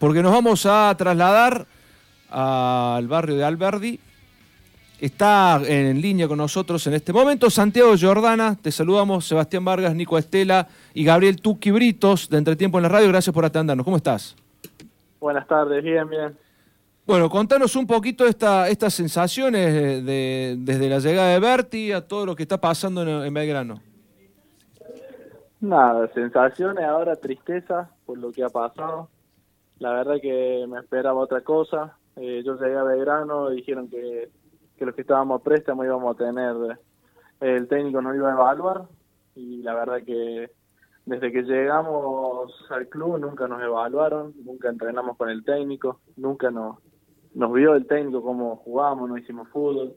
porque nos vamos a trasladar al barrio de Alberdi. Está en línea con nosotros en este momento Santiago Jordana, te saludamos, Sebastián Vargas, Nico Estela y Gabriel Tuqui Britos de Entretiempo en la Radio, gracias por atendernos. ¿Cómo estás? Buenas tardes, bien, bien. Bueno, contanos un poquito esta, estas sensaciones de, desde la llegada de Berti a todo lo que está pasando en, Belgrano. Nada, sensaciones, ahora tristeza por lo que ha pasado. La verdad que me esperaba otra cosa. Eh, yo llegué a Belgrano dijeron que que los que estábamos a préstamo íbamos a tener, el técnico nos iba a evaluar y la verdad que desde que llegamos al club nunca nos evaluaron, nunca entrenamos con el técnico, nunca nos, nos vio el técnico cómo jugábamos, no hicimos fútbol,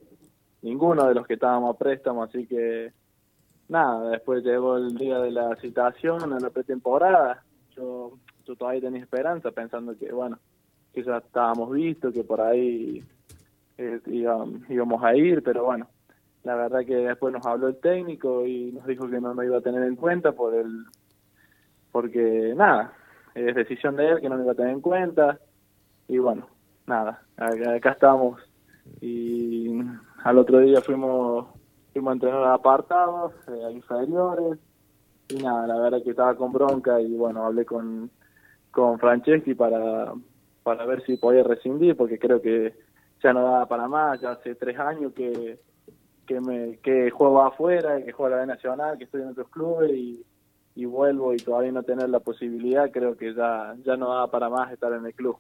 ninguno de los que estábamos a préstamo, así que nada, después llegó el día de la citación, en la pretemporada, yo, yo todavía tenía esperanza pensando que bueno, que ya estábamos vistos, que por ahí eh, íbamos a ir, pero bueno, la verdad que después nos habló el técnico y nos dijo que no nos iba a tener en cuenta por el porque nada, es decisión de él que no nos iba a tener en cuenta y bueno, nada, acá, estamos. Y al otro día fuimos fuimos a entrenar apartados, eh, inferiores y nada, la verdad que estaba con bronca y bueno, hablé con con Franceschi para para ver si podía rescindir porque creo que ya no da para más, ya hace tres años que, que, me, que juego afuera, que juego a la B Nacional, que estoy en otros clubes y, y vuelvo y todavía no tener la posibilidad, creo que ya, ya no da para más estar en el club.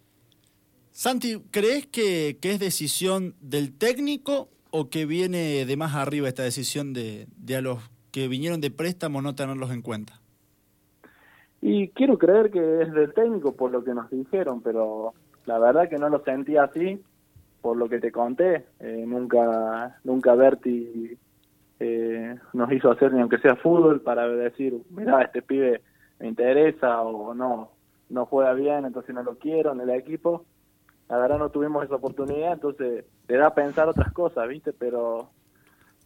Santi, ¿crees que, que es decisión del técnico o que viene de más arriba esta decisión de, de a los que vinieron de préstamo no tenerlos en cuenta? Y quiero creer que es del técnico por lo que nos dijeron, pero la verdad que no lo sentí así por lo que te conté, eh, nunca, nunca Berti eh, nos hizo hacer ni aunque sea fútbol para decir, mira, este pibe me interesa o no, no juega bien, entonces no lo quiero en el equipo. La verdad no tuvimos esa oportunidad, entonces te da a pensar otras cosas, ¿viste? Pero,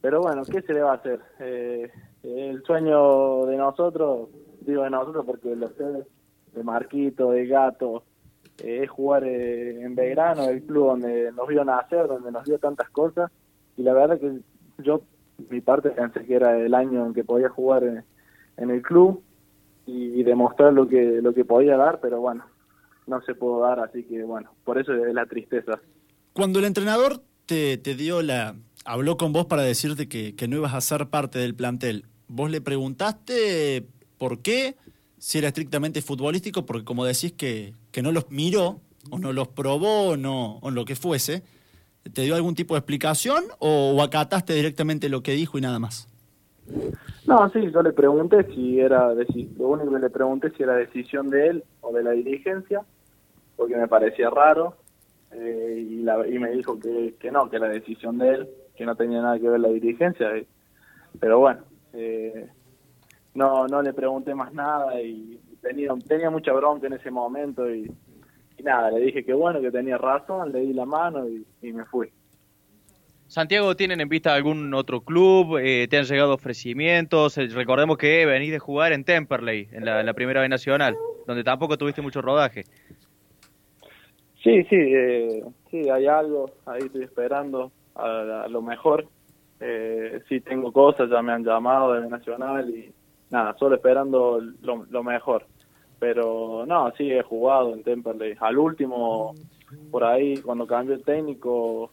pero bueno, ¿qué se le va a hacer? Eh, el sueño de nosotros, digo de nosotros porque los de Marquito, de Gato, eh, es jugar eh, en Belgrano, el club donde nos vio nacer, donde nos dio tantas cosas, y la verdad que yo, mi parte, pensé que era el año en que podía jugar en, el club y, demostrar lo que, lo que podía dar, pero bueno, no se pudo dar, así que bueno, por eso es la tristeza. Cuando el entrenador te, te dio la, habló con vos para decirte que, que no ibas a ser parte del plantel, ¿vos le preguntaste por qué? si era estrictamente futbolístico, porque como decís que, que no los miró, o no los probó, o, no, o lo que fuese, ¿te dio algún tipo de explicación o, acataste directamente lo que dijo y nada más? No, sí, yo le pregunté si era, lo único que le pregunté si era decisión de él o de la dirigencia, porque me parecía raro, eh, y, la, y me dijo que, que no, que era decisión de él, que no tenía nada que ver la dirigencia, pero bueno, eh, no no le pregunté más nada y tenía, tenía mucha bronca en ese momento y, nada, le dije que bueno, que tenía razón, le di la mano y, me fui. Santiago, ¿tienen en vista algún otro club? Eh, ¿Te han llegado ofrecimientos? Eh, recordemos que venís de jugar en Temperley, en la, primera B Nacional, donde tampoco tuviste mucho rodaje. Sí, sí, eh, sí, hay algo, ahí estoy esperando a, lo mejor. Eh, sí, tengo cosas, ya me han llamado de Nacional y, nada, solo esperando lo, mejor. Pero no, sí, he jugado en Temperley. Al último, por ahí, cuando cambió el técnico,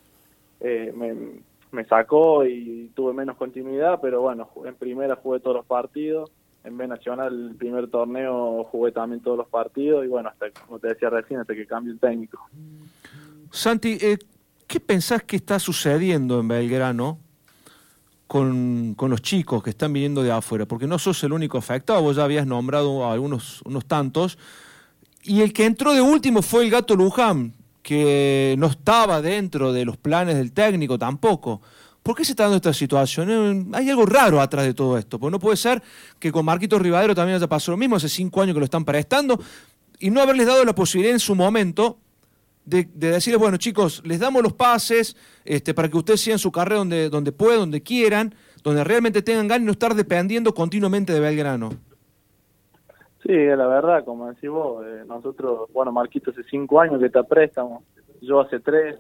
eh, me, me sacó y tuve menos continuidad, pero bueno, en primera jugué todos los partidos. En B Nacional, el primer torneo, jugué también todos los partidos y bueno, hasta, como te decía recién, hasta que cambió el técnico. Santi, eh, ¿qué pensás que está sucediendo en Belgrano con, con, los chicos que están viniendo de afuera, porque no sos el único afectado, vos ya habías nombrado a algunos unos tantos, y el que entró de último fue el gato Luján, que no estaba dentro de los planes del técnico tampoco. ¿Por qué se está dando esta situación? Eh, hay algo raro atrás de todo esto, porque no puede ser que con Marquito Rivadero también haya pasado lo mismo, hace cinco años que lo están prestando, y no haberles dado la posibilidad en su momento de, decirles, bueno chicos, les damos los pases este, para que ustedes sigan su carrera donde, donde puedan, donde quieran, donde realmente tengan ganas y no estar dependiendo continuamente de Belgrano. Sí, la verdad, como decís vos, eh, nosotros, bueno, Marquito hace cinco años que está préstamo, yo hace tres,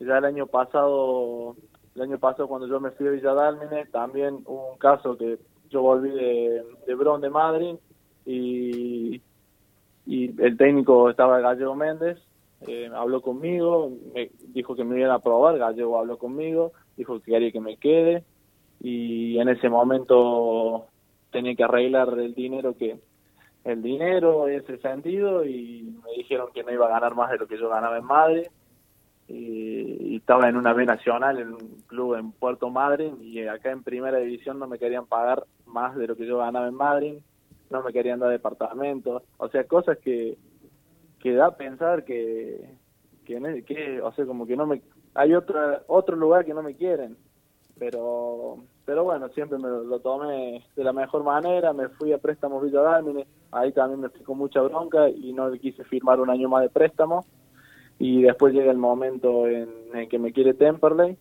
ya el año pasado, el año pasado cuando yo me fui a Villa Dálmine, también hubo un caso que yo volví de, de Bron de Madrid y, y el técnico estaba Gallego Méndez, eh, habló conmigo, me dijo que me iban a probar, Gallego habló conmigo, dijo que quería que me quede y en ese momento tenía que arreglar el dinero que el dinero en ese sentido y me dijeron que no iba a ganar más de lo que yo ganaba en Madrid y, estaba en una B nacional en un club en Puerto Madryn y acá en primera división no me querían pagar más de lo que yo ganaba en Madrid no me querían dar departamentos o sea cosas que que da pensar que que, que o sea como que no me hay otro otro lugar que no me quieren. Pero pero bueno, siempre me lo, tomé de la mejor manera, me fui a préstamo Villa Dálmine, ahí también me fui con mucha bronca y no le quise firmar un año más de préstamo. Y después llega el momento en, el que me quiere Temperley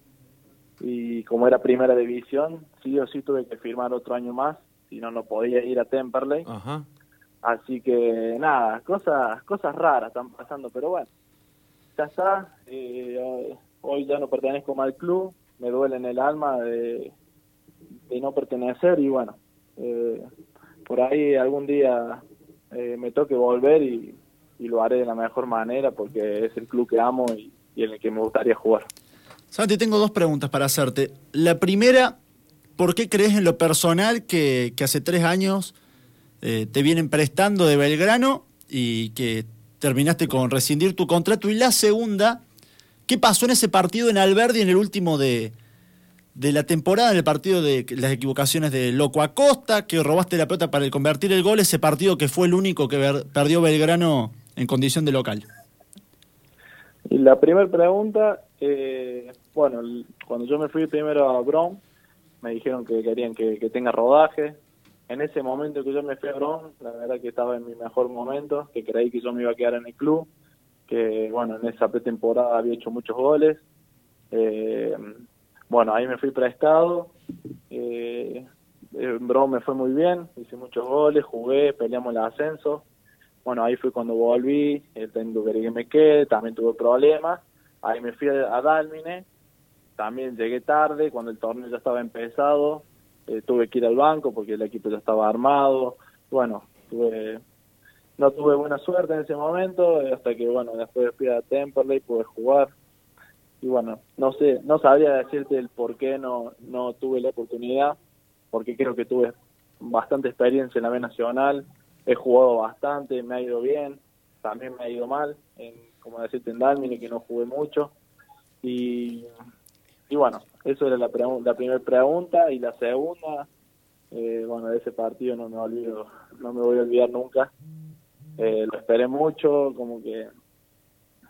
y como era primera división, sí o sí tuve que firmar otro año más, si no, no podía ir a Temperley. Así que nada, cosas cosas raras están pasando, pero bueno, ya está, eh, hoy ya no pertenezco más al club, me duele en el alma de, de no pertenecer y bueno, eh, por ahí algún día eh, me toque volver y, lo haré de la mejor manera porque es el club que amo y, en el que me gustaría jugar. Santi, tengo dos preguntas para hacerte. La primera, ¿por qué crees en lo personal que, hace tres años eh, te vienen prestando de Belgrano y que terminaste con rescindir tu contrato? Y la segunda, ¿Qué pasó en ese partido en Alberdi en el último de, la temporada, en el partido de las equivocaciones de Loco Acosta, que robaste la pelota para convertir el gol, ese partido que fue el único que perdió Belgrano en condición de local? Y la primera pregunta, eh, bueno, cuando yo me fui primero a Bron, me dijeron que querían que, que, tenga rodaje. En ese momento que yo me fui a Bron, la verdad que estaba en mi mejor momento, que creí que yo me iba a quedar en el club que bueno, en esa pretemporada había hecho muchos goles. Eh, bueno, ahí me fui prestado. Eh, Bron me fue muy bien, hice muchos goles, jugué, peleamos el ascenso. Bueno, ahí fue cuando volví, el técnico quería que me quede, también tuve problemas. Ahí me fui a, Dalmine, también llegué tarde, cuando el torneo ya estaba empezado, eh, tuve que ir al banco porque el equipo ya estaba armado. Bueno, tuve no tuve buena suerte en ese momento, hasta que, bueno, después fui a Temperley, pude jugar. Y bueno, no sé, no sabría decirte el por qué no, no tuve la oportunidad, porque creo que tuve bastante experiencia en la B Nacional, he jugado bastante, me ha ido bien, también me ha ido mal, en, como decirte en Dalmine, que no jugué mucho. Y, y bueno, eso era la, primera pregunta. Y la segunda, eh, bueno, de ese partido no me olvido, no me voy a olvidar nunca. Eh, lo esperé mucho, como que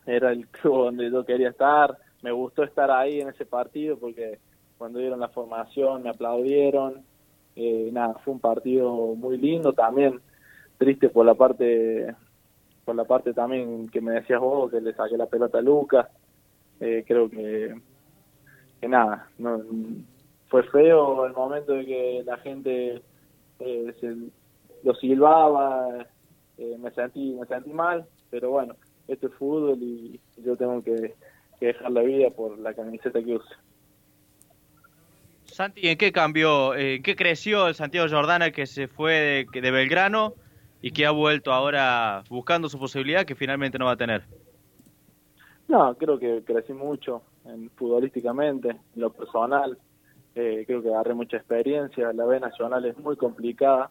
era el club donde yo quería estar, me gustó estar ahí en ese partido porque cuando dieron la formación me aplaudieron, eh, nada, fue un partido muy lindo también, triste por la parte por la parte también que me decías vos, que le saqué la pelota a Lucas, eh, creo que, que nada, no, fue feo el momento de que la gente eh, se, lo silbaba, eh, me sentí me sentí mal, pero bueno, esto es fútbol y yo tengo que, dejar la vida por la camiseta que use. Santi, ¿en qué cambió, en qué creció el Santiago Jordana que se fue de, de, Belgrano y que ha vuelto ahora buscando su posibilidad que finalmente no va a tener? No, creo que crecí mucho en, futbolísticamente, en lo personal. Eh, creo que agarré mucha experiencia. La B Nacional es muy complicada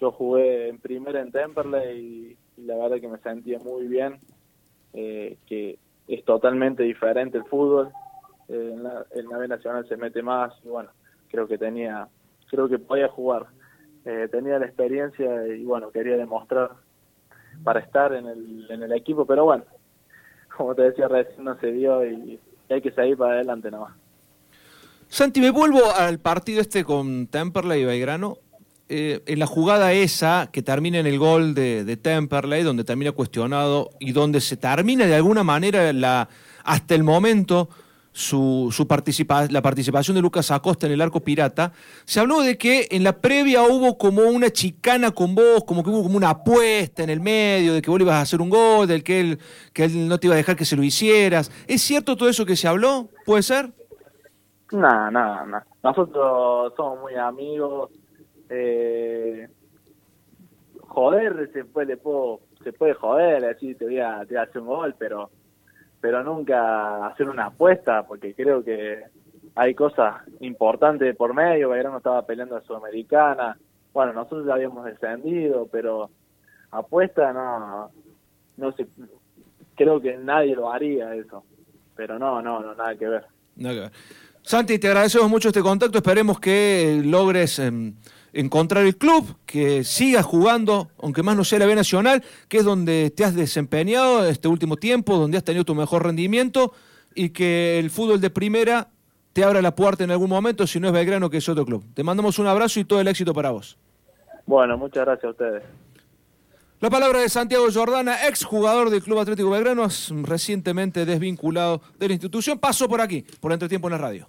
yo jugué en primera en Temperley y, la verdad que me sentía muy bien, eh, que es totalmente diferente el fútbol, eh, en, la, en la B Nacional se mete más y bueno, creo que tenía, creo que podía jugar, eh, tenía la experiencia y bueno, quería demostrar para estar en el, en el equipo, pero bueno, como te decía recién no se dio y, hay que seguir para adelante nada más. Santi, me vuelvo al partido este con Temperley y Belgrano. Eh, en la jugada esa que termina en el gol de, Temperley, donde termina cuestionado y donde se termina de alguna manera la, hasta el momento su, su participa la participación de Lucas Acosta en el arco pirata, se habló de que en la previa hubo como una chicana con vos, como que hubo como una apuesta en el medio, de que vos le ibas a hacer un gol, del que él, que él no te iba a dejar que se lo hicieras. ¿Es cierto todo eso que se habló? ¿Puede ser? No, no, no. Nosotros somos muy amigos. Eh, joder, se puede, se puede joder, así te voy, a, te voy a hacer un gol, pero pero nunca hacer una apuesta, porque creo que hay cosas importantes por medio. no estaba peleando a Sudamericana. Bueno, nosotros ya habíamos descendido, pero apuesta no, no sé. Creo que nadie lo haría eso. Pero no, no, no, nada que ver. Nada. Santi, te agradecemos mucho este contacto. Esperemos que logres. Em, encontrar el club, que sigas jugando, aunque más no sea la B Nacional, que es donde te has desempeñado este último tiempo, donde has tenido tu mejor rendimiento y que el fútbol de primera te abra la puerta en algún momento, si no es Belgrano, que es otro club. Te mandamos un abrazo y todo el éxito para vos. Bueno, muchas gracias a ustedes. La palabra de Santiago Jordana, ex jugador del Club Atlético Belgrano, recientemente desvinculado de la institución, pasó por aquí, por Entretiempo en la radio.